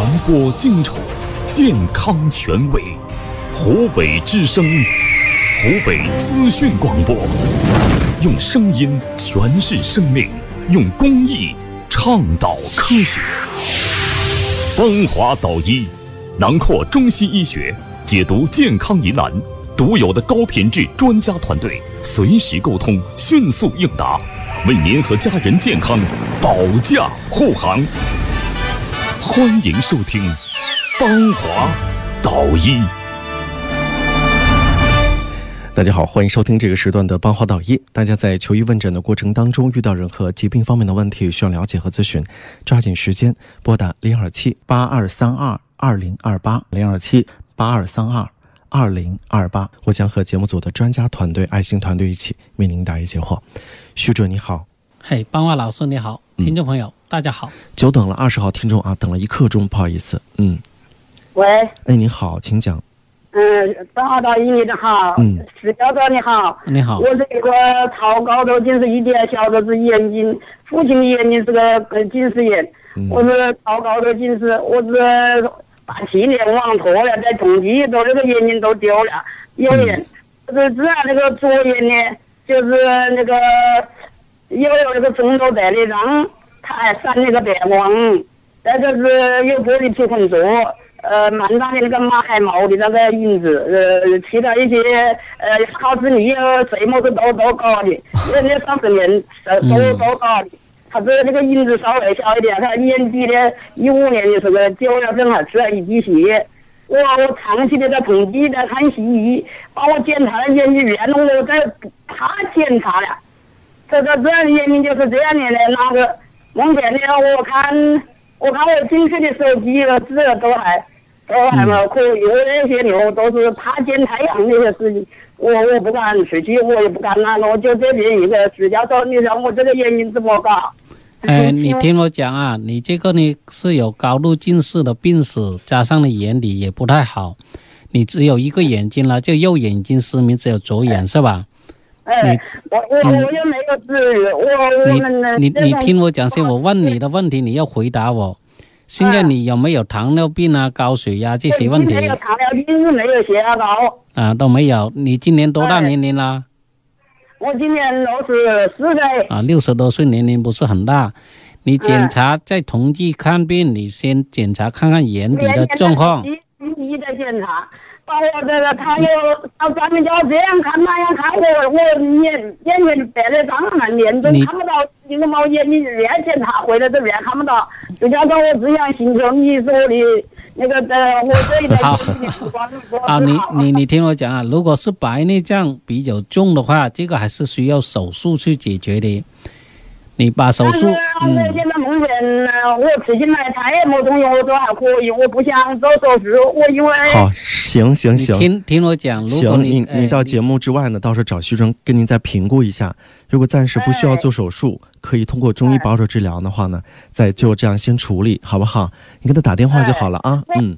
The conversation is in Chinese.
传播精准，健康权威。湖北之声，湖北资讯广播，用声音诠释生命，用公益倡导科学。邦华导医，囊括中西医学，解读健康疑难，独有的高品质专家团队，随时沟通，迅速应答，为您和家人健康保驾护航。欢迎收听芳华导医。大家好，欢迎收听这个时段的邦华导医。大家在求医问诊的过程当中，遇到任何疾病方面的问题需要了解和咨询，抓紧时间拨打零二七八二三二二零二八零二七八二三二二零二八。我将和节目组的专家团队、爱心团队一起为您答疑解惑。徐主任你好，嘿，邦华老师你好，听众朋友、大家好。久等了，二十号听众啊，等了一刻钟，不好意思。嗯，喂，哎，你好，请讲。嗯，张华大医你好，嗯，石教授你好，你好。我是一个超高度近视一点，小的是眼睛，父亲的眼睛是个呃近视眼，我是超高度近视，我是八七年网脱了，在同济都这个眼睛都丢了，右眼，就是只那个左眼呢，就是那个又有那个中度白内障，他还闪那个白光，再就是有玻璃皮混浊。呃，满大的那个马海毛的那个影子，呃，其他一些呃考试你什么都都都高的，那那三十年呃都都高的，他这那个影子稍微小一点，他年底的一五年的时候九月份还出了一滴血，我我长期的在同济在看西医，把我检查了眼睛院，我在他检查了，这个这样的眼睛就是这样的呢，那个目前呢，我看我看我进去的手机了，这都还。都还嘛可以，我那些牛都是怕见太阳那些事情，我我不敢出去，我也不敢那个，我就这边一个石教授，你让我这个眼睛怎么搞？哎，你听我讲啊，你这个呢是有高度近视的病史，加上你眼底也不太好，你只有一个眼睛了，就右眼睛失明，只有左眼是吧？哎，我我我又没有我我们呢？你你你听我讲先，我问你的问题，你要回答我。现在你有没有糖尿病啊、高血压这些问题？没有糖尿病，没有血压高。啊，都没有。你今年多大年龄啦？我今年六十四岁。啊，六十多岁年龄不是很大。你检查在同济看病，你先检查看看眼底的状况。一一的检查。把我这个他又到专门叫我这样看那样看我，我眼眼睛白内障满脸都看不到，一个猫眼睛越检查回来都越看不到，再加上我这样星球，你说的那个呃，我这一代 好，啊，你你你听我讲啊，如果是白内障比较重的话，这个还是需要手术去解决的。你把手术，嗯。我现在目前我吃进来他也没东西，我都还可以，我不想做手术，我因为好，行行行，听听我讲，行，你你到节目之外呢，到时候找徐峥跟您再评估一下，如果暂时不需要做手术，可以通过中医保守治疗的话呢，再就这样先处理，好不好？你给他打电话就好了啊，嗯。